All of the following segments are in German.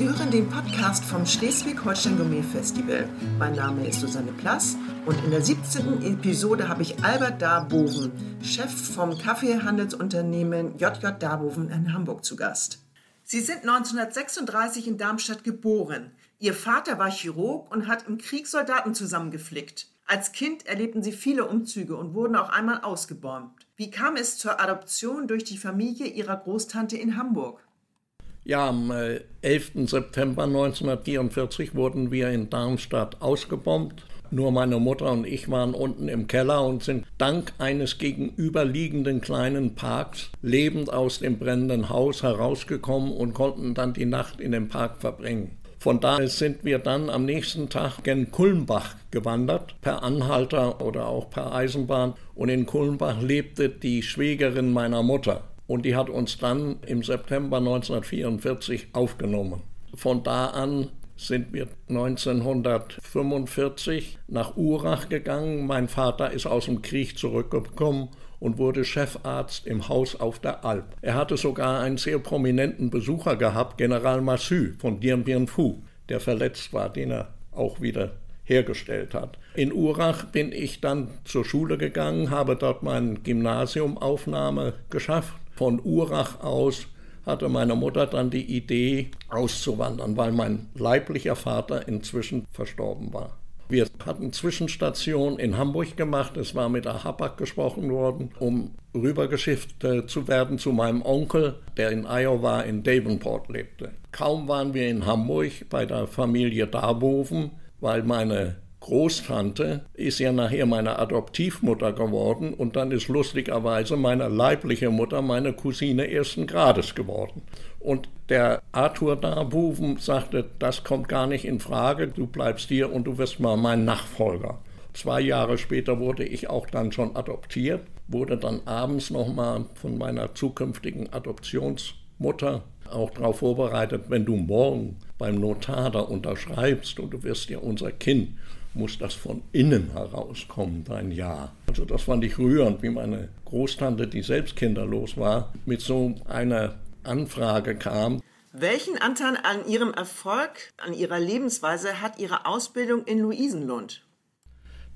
Sie hören den Podcast vom Schleswig-Holstein Gourmet Festival. Mein Name ist Susanne Plass und in der 17. Episode habe ich Albert Darboven, Chef vom Kaffeehandelsunternehmen JJ Darboven in Hamburg zu Gast. Sie sind 1936 in Darmstadt geboren. Ihr Vater war Chirurg und hat im Krieg Soldaten zusammengeflickt. Als Kind erlebten sie viele Umzüge und wurden auch einmal ausgebäumt. Wie kam es zur Adoption durch die Familie ihrer Großtante in Hamburg? Ja, am 11. Äh, September 1944 wurden wir in Darmstadt ausgebombt. Nur meine Mutter und ich waren unten im Keller und sind dank eines gegenüberliegenden kleinen Parks lebend aus dem brennenden Haus herausgekommen und konnten dann die Nacht in dem Park verbringen. Von da sind wir dann am nächsten Tag gen Kulmbach gewandert, per Anhalter oder auch per Eisenbahn. Und in Kulmbach lebte die Schwägerin meiner Mutter und die hat uns dann im September 1944 aufgenommen. Von da an sind wir 1945 nach Urach gegangen. Mein Vater ist aus dem Krieg zurückgekommen und wurde Chefarzt im Haus auf der Alp. Er hatte sogar einen sehr prominenten Besucher gehabt, General Massu von Dien Bien Phu, der verletzt war, den er auch wieder hergestellt hat. In Urach bin ich dann zur Schule gegangen, habe dort meine Gymnasiumaufnahme geschafft von Urach aus hatte meine Mutter dann die Idee, auszuwandern, weil mein leiblicher Vater inzwischen verstorben war. Wir hatten Zwischenstation in Hamburg gemacht. Es war mit der Habak gesprochen worden, um rübergeschifft äh, zu werden zu meinem Onkel, der in Iowa in Davenport lebte. Kaum waren wir in Hamburg bei der Familie Darboven, weil meine Großtante ist ja nachher meine Adoptivmutter geworden und dann ist lustigerweise meine leibliche Mutter meine Cousine ersten Grades geworden. Und der Arthur Darbuven sagte, das kommt gar nicht in Frage, du bleibst hier und du wirst mal mein Nachfolger. Zwei Jahre später wurde ich auch dann schon adoptiert, wurde dann abends nochmal von meiner zukünftigen Adoptionsmutter auch darauf vorbereitet, wenn du morgen beim Notar da unterschreibst und du wirst ja unser Kind, muss das von innen herauskommen, dein Ja. Also das fand ich rührend, wie meine Großtante, die selbst kinderlos war, mit so einer Anfrage kam. Welchen Anteil an Ihrem Erfolg, an Ihrer Lebensweise hat Ihre Ausbildung in Luisenlund?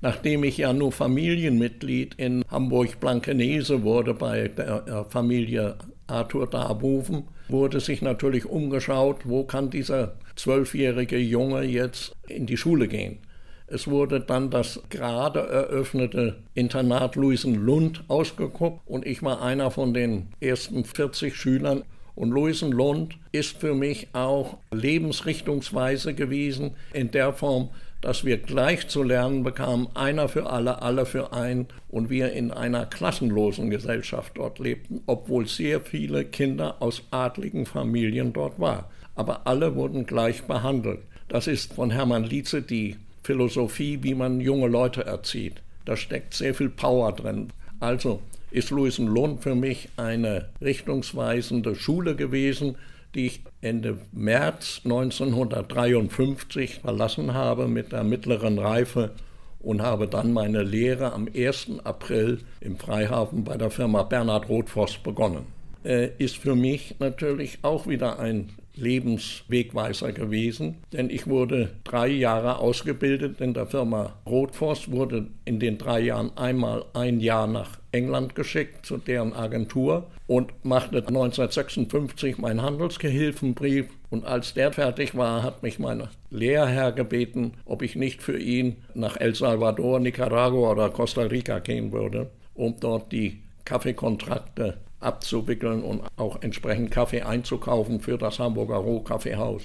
Nachdem ich ja nur Familienmitglied in Hamburg-Blankenese wurde bei der äh, Familie Arthur Darboven, wurde sich natürlich umgeschaut, wo kann dieser zwölfjährige Junge jetzt in die Schule gehen. Es wurde dann das gerade eröffnete Internat Luisenlund ausgeguckt und ich war einer von den ersten 40 Schülern. Und Luisenlund ist für mich auch Lebensrichtungsweise gewesen in der Form, dass wir gleich zu lernen bekamen, einer für alle, alle für einen und wir in einer klassenlosen Gesellschaft dort lebten, obwohl sehr viele Kinder aus adligen Familien dort waren. Aber alle wurden gleich behandelt. Das ist von Hermann Lietze die Philosophie, wie man junge Leute erzieht. Da steckt sehr viel Power drin. Also ist Louisenlohn für mich eine richtungsweisende Schule gewesen, die ich Ende März 1953 verlassen habe mit der mittleren Reife und habe dann meine Lehre am 1. April im Freihafen bei der Firma Bernhard Rothforst begonnen. Äh, ist für mich natürlich auch wieder ein Lebenswegweiser gewesen, denn ich wurde drei Jahre ausgebildet in der Firma Rotforst, wurde in den drei Jahren einmal ein Jahr nach England geschickt zu deren Agentur und machte 1956 meinen Handelsgehilfenbrief. Und als der fertig war, hat mich mein Lehrherr gebeten, ob ich nicht für ihn nach El Salvador, Nicaragua oder Costa Rica gehen würde, um dort die Kaffeekontrakte abzuwickeln und auch entsprechend Kaffee einzukaufen für das Hamburger Rohkaffeehaus.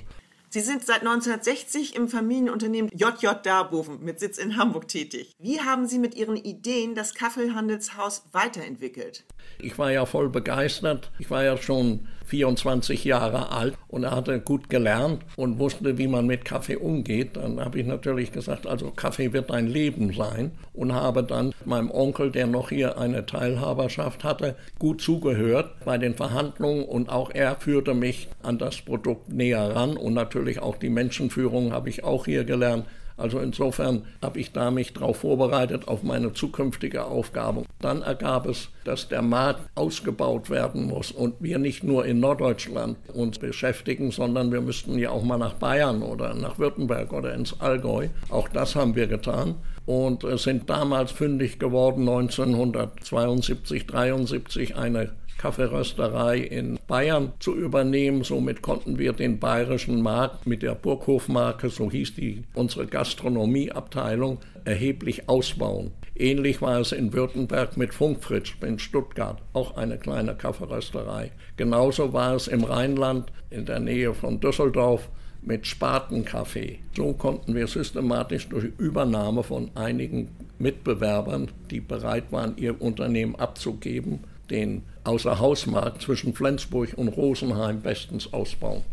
Sie sind seit 1960 im Familienunternehmen JJ Darboven mit Sitz in Hamburg tätig. Wie haben Sie mit Ihren Ideen das Kaffeehandelshaus weiterentwickelt? Ich war ja voll begeistert. Ich war ja schon 24 Jahre alt und hatte gut gelernt und wusste, wie man mit Kaffee umgeht. Dann habe ich natürlich gesagt, also Kaffee wird ein Leben sein und habe dann meinem Onkel, der noch hier eine Teilhaberschaft hatte, gut zugehört bei den Verhandlungen und auch er führte mich an das Produkt näher ran und natürlich auch die Menschenführung habe ich auch hier gelernt. Also insofern habe ich da mich darauf vorbereitet auf meine zukünftige Aufgabe. Dann ergab es, dass der Markt ausgebaut werden muss und wir nicht nur in Norddeutschland uns beschäftigen, sondern wir müssten ja auch mal nach Bayern oder nach Württemberg oder ins Allgäu. Auch das haben wir getan und sind damals fündig geworden 1972, 73 eine Kaffeerösterei in Bayern zu übernehmen. Somit konnten wir den bayerischen Markt mit der Burghofmarke, so hieß die unsere Gastronomieabteilung, erheblich ausbauen. Ähnlich war es in Württemberg mit Funkfritsch in Stuttgart, auch eine kleine Kaffeerösterei. Genauso war es im Rheinland in der Nähe von Düsseldorf mit Spatenkaffee. So konnten wir systematisch durch Übernahme von einigen Mitbewerbern, die bereit waren, ihr Unternehmen abzugeben, den Außerhausmarkt zwischen Flensburg und Rosenheim bestens ausbauen.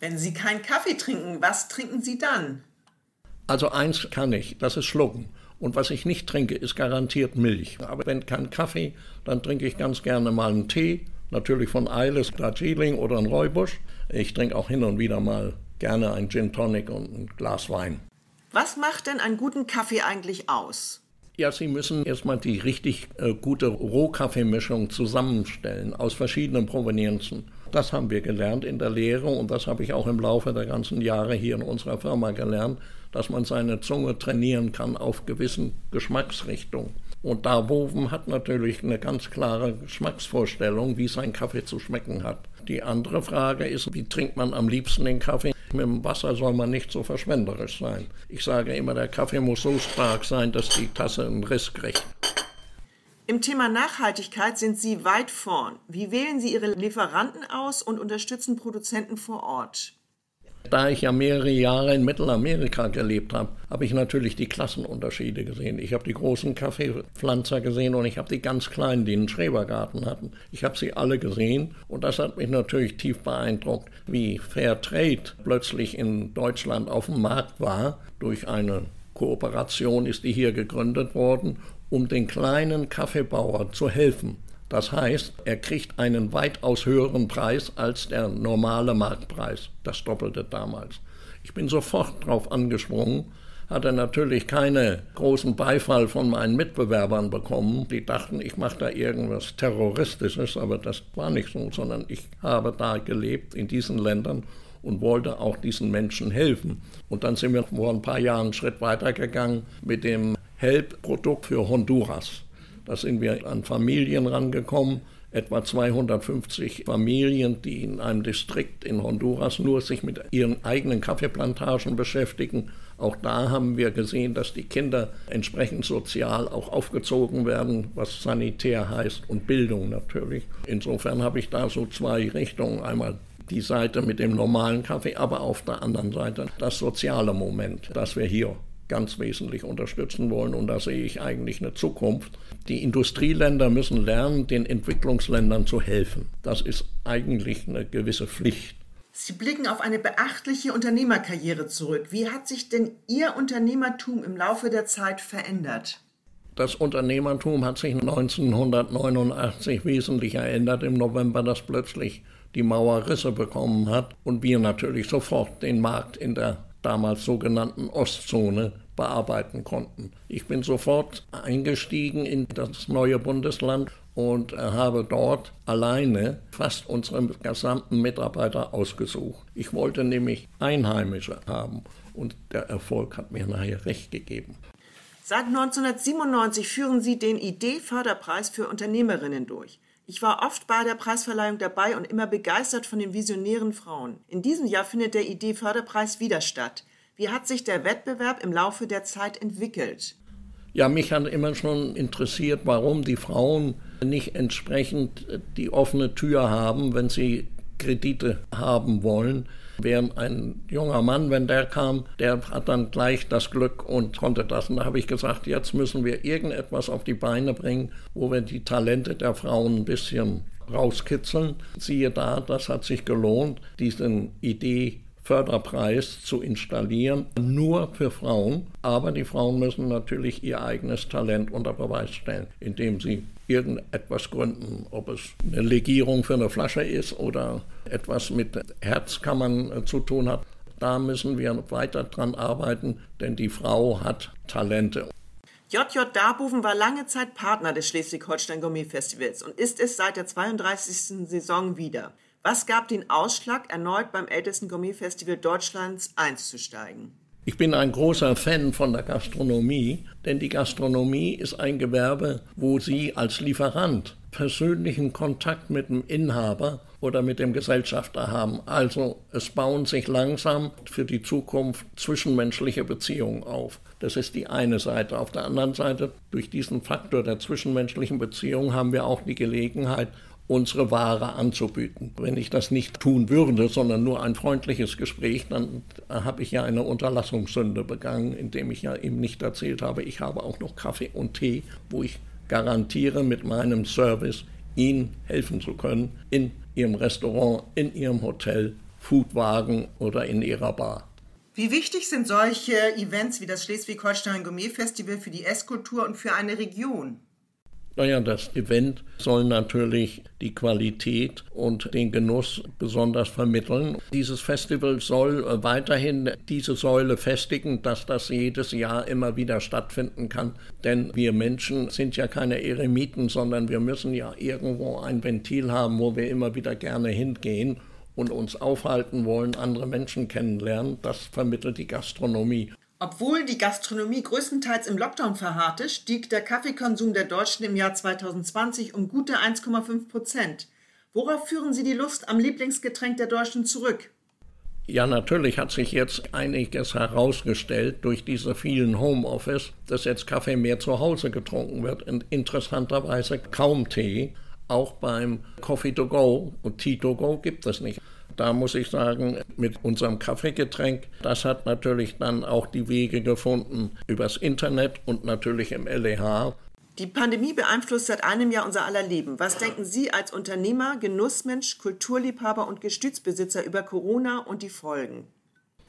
Wenn Sie keinen Kaffee trinken, was trinken Sie dann? Also eins kann ich, das ist Schlucken. Und was ich nicht trinke, ist garantiert Milch. Aber wenn kein Kaffee, dann trinke ich ganz gerne mal einen Tee. Natürlich von Eiles, Darjeeling oder ein Räubusch. Ich trinke auch hin und wieder mal gerne ein Gin Tonic und ein Glas Wein. Was macht denn einen guten Kaffee eigentlich aus? Ja, Sie müssen erstmal die richtig äh, gute Rohkaffeemischung zusammenstellen aus verschiedenen Provenienzen. Das haben wir gelernt in der Lehre und das habe ich auch im Laufe der ganzen Jahre hier in unserer Firma gelernt, dass man seine Zunge trainieren kann auf gewissen Geschmacksrichtungen. Und Darboven hat natürlich eine ganz klare Geschmacksvorstellung, wie sein Kaffee zu schmecken hat. Die andere Frage ist, wie trinkt man am liebsten den Kaffee? Mit dem Wasser soll man nicht so verschwenderisch sein. Ich sage immer, der Kaffee muss so stark sein, dass die Tasse einen Riss kriegt. Im Thema Nachhaltigkeit sind Sie weit vorn. Wie wählen Sie Ihre Lieferanten aus und unterstützen Produzenten vor Ort? Da ich ja mehrere Jahre in Mittelamerika gelebt habe, habe ich natürlich die Klassenunterschiede gesehen. Ich habe die großen Kaffeepflanzer gesehen und ich habe die ganz kleinen, die einen Schrebergarten hatten. Ich habe sie alle gesehen und das hat mich natürlich tief beeindruckt, wie Fair Trade plötzlich in Deutschland auf dem Markt war. Durch eine Kooperation ist die hier gegründet worden, um den kleinen Kaffeebauern zu helfen. Das heißt, er kriegt einen weitaus höheren Preis als der normale Marktpreis, das Doppelte damals. Ich bin sofort drauf angesprungen, hatte natürlich keinen großen Beifall von meinen Mitbewerbern bekommen. Die dachten, ich mache da irgendwas Terroristisches, aber das war nicht so, sondern ich habe da gelebt in diesen Ländern und wollte auch diesen Menschen helfen. Und dann sind wir vor ein paar Jahren einen Schritt weiter gegangen mit dem Help-Produkt für Honduras. Da sind wir an Familien rangekommen, etwa 250 Familien, die in einem Distrikt in Honduras nur sich mit ihren eigenen Kaffeeplantagen beschäftigen. Auch da haben wir gesehen, dass die Kinder entsprechend sozial auch aufgezogen werden, was sanitär heißt und Bildung natürlich. Insofern habe ich da so zwei Richtungen. Einmal die Seite mit dem normalen Kaffee, aber auf der anderen Seite das soziale Moment, das wir hier ganz wesentlich unterstützen wollen. Und da sehe ich eigentlich eine Zukunft. Die Industrieländer müssen lernen, den Entwicklungsländern zu helfen. Das ist eigentlich eine gewisse Pflicht. Sie blicken auf eine beachtliche Unternehmerkarriere zurück. Wie hat sich denn Ihr Unternehmertum im Laufe der Zeit verändert? Das Unternehmertum hat sich 1989 wesentlich verändert im November, dass plötzlich die Mauer Risse bekommen hat und wir natürlich sofort den Markt in der damals sogenannten Ostzone bearbeiten konnten. Ich bin sofort eingestiegen in das neue Bundesland und habe dort alleine fast unsere gesamten Mitarbeiter ausgesucht. Ich wollte nämlich Einheimische haben und der Erfolg hat mir nachher recht gegeben. Seit 1997 führen Sie den ID-Förderpreis für Unternehmerinnen durch. Ich war oft bei der Preisverleihung dabei und immer begeistert von den visionären Frauen. In diesem Jahr findet der ID-Förderpreis wieder statt. Wie hat sich der Wettbewerb im Laufe der Zeit entwickelt? Ja, mich hat immer schon interessiert, warum die Frauen nicht entsprechend die offene Tür haben, wenn sie Kredite haben wollen. Während ein junger Mann, wenn der kam, der hat dann gleich das Glück und konnte das. Und da habe ich gesagt, jetzt müssen wir irgendetwas auf die Beine bringen, wo wir die Talente der Frauen ein bisschen rauskitzeln. Siehe da, das hat sich gelohnt, diese Idee Förderpreis zu installieren, nur für Frauen. Aber die Frauen müssen natürlich ihr eigenes Talent unter Beweis stellen, indem sie irgendetwas gründen, ob es eine Legierung für eine Flasche ist oder etwas mit Herzkammern äh, zu tun hat. Da müssen wir weiter dran arbeiten, denn die Frau hat Talente. JJ Darboven war lange Zeit Partner des Schleswig-Holstein Gourmet Festivals und ist es seit der 32. Saison wieder. Was gab den Ausschlag, erneut beim ältesten Gourmet Festival Deutschlands einzusteigen? Ich bin ein großer Fan von der Gastronomie, denn die Gastronomie ist ein Gewerbe, wo Sie als Lieferant persönlichen Kontakt mit dem Inhaber oder mit dem Gesellschafter haben. Also es bauen sich langsam für die Zukunft zwischenmenschliche Beziehungen auf. Das ist die eine Seite. Auf der anderen Seite, durch diesen Faktor der zwischenmenschlichen Beziehung haben wir auch die Gelegenheit, unsere Ware anzubieten. Wenn ich das nicht tun würde, sondern nur ein freundliches Gespräch, dann habe ich ja eine Unterlassungssünde begangen, indem ich ja eben nicht erzählt habe, ich habe auch noch Kaffee und Tee, wo ich garantiere mit meinem Service Ihnen helfen zu können in Ihrem Restaurant, in Ihrem Hotel, Foodwagen oder in Ihrer Bar. Wie wichtig sind solche Events wie das Schleswig-Holstein Gourmet Festival für die Esskultur und für eine Region? Naja, das Event soll natürlich die Qualität und den Genuss besonders vermitteln. Dieses Festival soll weiterhin diese Säule festigen, dass das jedes Jahr immer wieder stattfinden kann. Denn wir Menschen sind ja keine Eremiten, sondern wir müssen ja irgendwo ein Ventil haben, wo wir immer wieder gerne hingehen und uns aufhalten wollen, andere Menschen kennenlernen. Das vermittelt die Gastronomie. Obwohl die Gastronomie größtenteils im Lockdown verharrte, stieg der Kaffeekonsum der Deutschen im Jahr 2020 um gute 1,5 Prozent. Worauf führen Sie die Lust am Lieblingsgetränk der Deutschen zurück? Ja, natürlich hat sich jetzt einiges herausgestellt durch diese vielen Homeoffice, dass jetzt Kaffee mehr zu Hause getrunken wird und interessanterweise kaum Tee. Auch beim Coffee to go und Tea to go gibt es nicht da muss ich sagen, mit unserem Kaffeegetränk, das hat natürlich dann auch die Wege gefunden übers Internet und natürlich im LEH. Die Pandemie beeinflusst seit einem Jahr unser aller Leben. Was denken Sie als Unternehmer, Genussmensch, Kulturliebhaber und Gestütsbesitzer über Corona und die Folgen?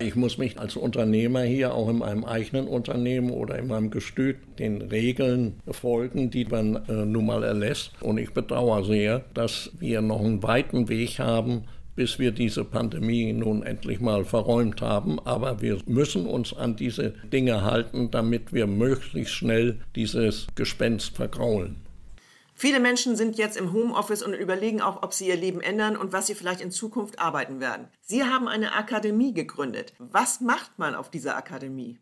Ich muss mich als Unternehmer hier auch in meinem eigenen Unternehmen oder in meinem Gestüt den Regeln folgen, die man äh, nun mal erlässt. Und ich bedauere sehr, dass wir noch einen weiten Weg haben, bis wir diese Pandemie nun endlich mal verräumt haben. Aber wir müssen uns an diese Dinge halten, damit wir möglichst schnell dieses Gespenst vergraulen. Viele Menschen sind jetzt im Homeoffice und überlegen auch, ob sie ihr Leben ändern und was sie vielleicht in Zukunft arbeiten werden. Sie haben eine Akademie gegründet. Was macht man auf dieser Akademie?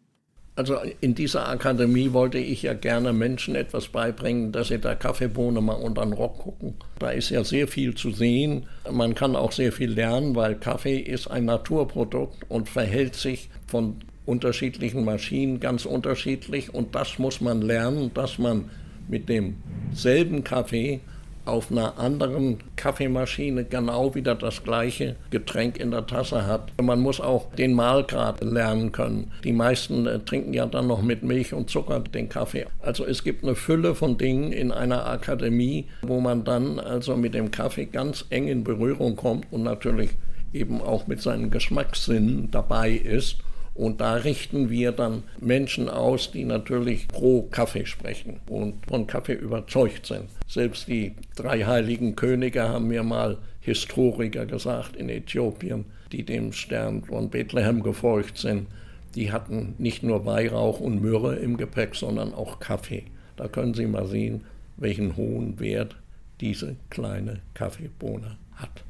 Also in dieser Akademie wollte ich ja gerne Menschen etwas beibringen, dass sie der Kaffeebohne mal unter den Rock gucken. Da ist ja sehr viel zu sehen. Man kann auch sehr viel lernen, weil Kaffee ist ein Naturprodukt und verhält sich von unterschiedlichen Maschinen ganz unterschiedlich. Und das muss man lernen, dass man mit demselben Kaffee auf einer anderen Kaffeemaschine genau wieder das gleiche Getränk in der Tasse hat. Man muss auch den Mahlgrad lernen können. Die meisten äh, trinken ja dann noch mit Milch und Zucker den Kaffee. Also es gibt eine Fülle von Dingen in einer Akademie, wo man dann also mit dem Kaffee ganz eng in Berührung kommt und natürlich eben auch mit seinen Geschmackssinnen dabei ist. Und da richten wir dann Menschen aus, die natürlich pro Kaffee sprechen und von Kaffee überzeugt sind. Selbst die drei heiligen Könige haben mir mal Historiker gesagt in Äthiopien, die dem Stern von Bethlehem gefolgt sind. Die hatten nicht nur Weihrauch und Myrrhe im Gepäck, sondern auch Kaffee. Da können Sie mal sehen, welchen hohen Wert diese kleine Kaffeebohne hat.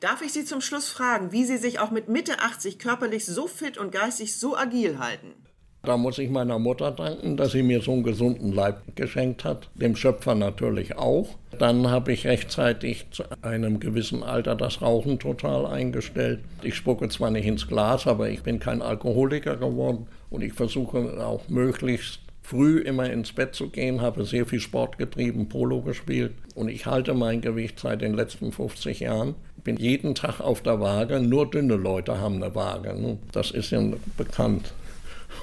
Darf ich Sie zum Schluss fragen, wie Sie sich auch mit Mitte 80 körperlich so fit und geistig so agil halten? Da muss ich meiner Mutter danken, dass sie mir so einen gesunden Leib geschenkt hat, dem Schöpfer natürlich auch. Dann habe ich rechtzeitig zu einem gewissen Alter das Rauchen total eingestellt. Ich spucke zwar nicht ins Glas, aber ich bin kein Alkoholiker geworden und ich versuche auch möglichst früh immer ins Bett zu gehen, habe sehr viel Sport getrieben, Polo gespielt und ich halte mein Gewicht seit den letzten 50 Jahren. Bin jeden Tag auf der Waage, nur dünne Leute haben eine Waage. Ne? Das ist ja bekannt.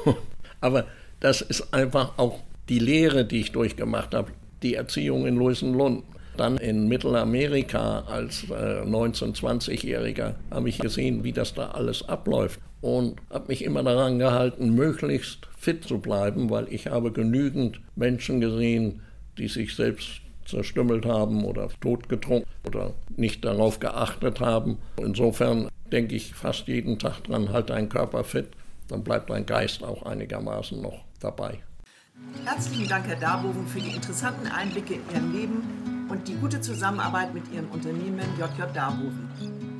Aber das ist einfach auch die Lehre, die ich durchgemacht habe, die Erziehung in Louisenlund. Dann in Mittelamerika als äh, 19-, 20-Jähriger habe ich gesehen, wie das da alles abläuft und habe mich immer daran gehalten, möglichst fit zu bleiben, weil ich habe genügend Menschen gesehen, die sich selbst zerstümmelt haben oder totgetrunken oder nicht darauf geachtet haben. Insofern denke ich fast jeden Tag dran, halt deinen Körper fit, dann bleibt dein Geist auch einigermaßen noch dabei. Herzlichen Dank, Herr Darboven, für die interessanten Einblicke in Ihr Leben und die gute Zusammenarbeit mit Ihrem Unternehmen JJ Darboven.